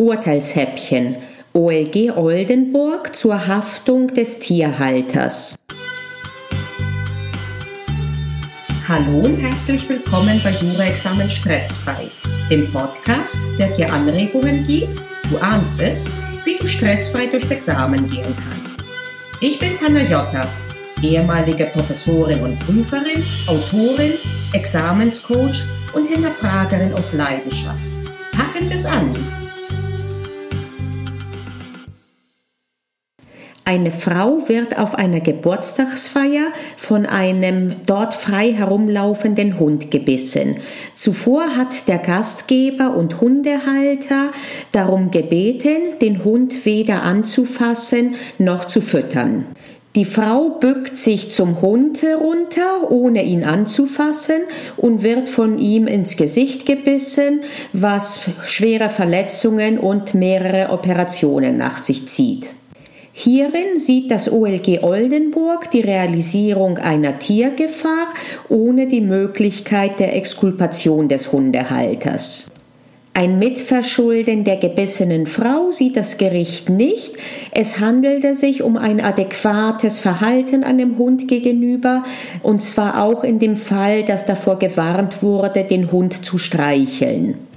Urteilshäppchen OLG Oldenburg zur Haftung des Tierhalters. Hallo und herzlich willkommen bei Jura-Examen Stressfrei, dem Podcast, der dir Anregungen gibt, du ahnst es, wie du stressfrei durchs Examen gehen kannst. Ich bin Panayota, ehemalige Professorin und Prüferin, Autorin, Examenscoach und Hinterfragerin aus Leidenschaft. Packen wir's an! Eine Frau wird auf einer Geburtstagsfeier von einem dort frei herumlaufenden Hund gebissen. Zuvor hat der Gastgeber und Hundehalter darum gebeten, den Hund weder anzufassen noch zu füttern. Die Frau bückt sich zum Hund herunter, ohne ihn anzufassen, und wird von ihm ins Gesicht gebissen, was schwere Verletzungen und mehrere Operationen nach sich zieht. Hierin sieht das OLG Oldenburg die Realisierung einer Tiergefahr ohne die Möglichkeit der Exkulpation des Hundehalters. Ein Mitverschulden der gebissenen Frau sieht das Gericht nicht. Es handelte sich um ein adäquates Verhalten dem Hund gegenüber, und zwar auch in dem Fall, dass davor gewarnt wurde, den Hund zu streicheln.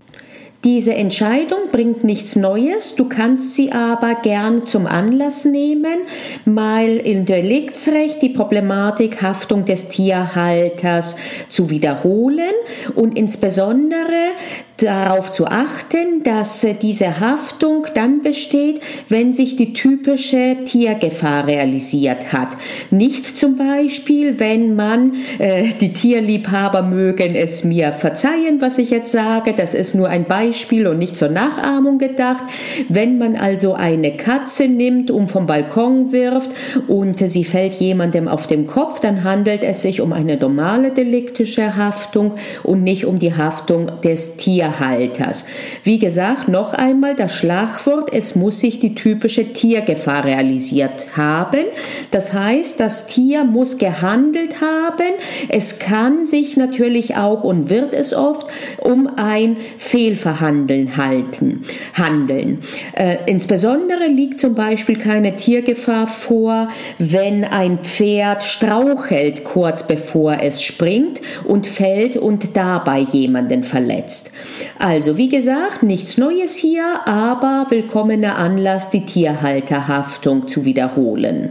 Diese Entscheidung bringt nichts Neues, du kannst sie aber gern zum Anlass nehmen, mal im Deliktsrecht die Problematik Haftung des Tierhalters zu wiederholen. Und insbesondere darauf zu achten, dass diese Haftung dann besteht, wenn sich die typische Tiergefahr realisiert hat. Nicht zum Beispiel, wenn man, äh, die Tierliebhaber mögen es mir verzeihen, was ich jetzt sage, das ist nur ein Beispiel und nicht zur Nachahmung gedacht. Wenn man also eine Katze nimmt und vom Balkon wirft und sie fällt jemandem auf den Kopf, dann handelt es sich um eine normale deliktische Haftung und nicht um die Haftung des Tierhalters. Tierhalters. Wie gesagt, noch einmal das Schlagwort, es muss sich die typische Tiergefahr realisiert haben. Das heißt, das Tier muss gehandelt haben. Es kann sich natürlich auch und wird es oft um ein Fehlverhandeln halten, handeln. Äh, insbesondere liegt zum Beispiel keine Tiergefahr vor, wenn ein Pferd strauchelt kurz bevor es springt und fällt und dabei jemanden verletzt. Also wie gesagt, nichts Neues hier, aber willkommener Anlass, die Tierhalterhaftung zu wiederholen.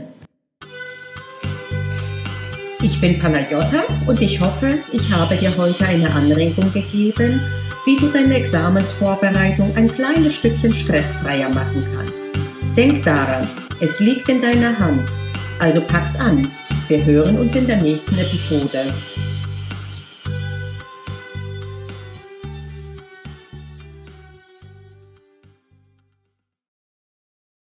Ich bin Panagiotta und ich hoffe, ich habe dir heute eine Anregung gegeben, wie du deine Examensvorbereitung ein kleines Stückchen stressfreier machen kannst. Denk daran, es liegt in deiner Hand. Also pack's an. Wir hören uns in der nächsten Episode.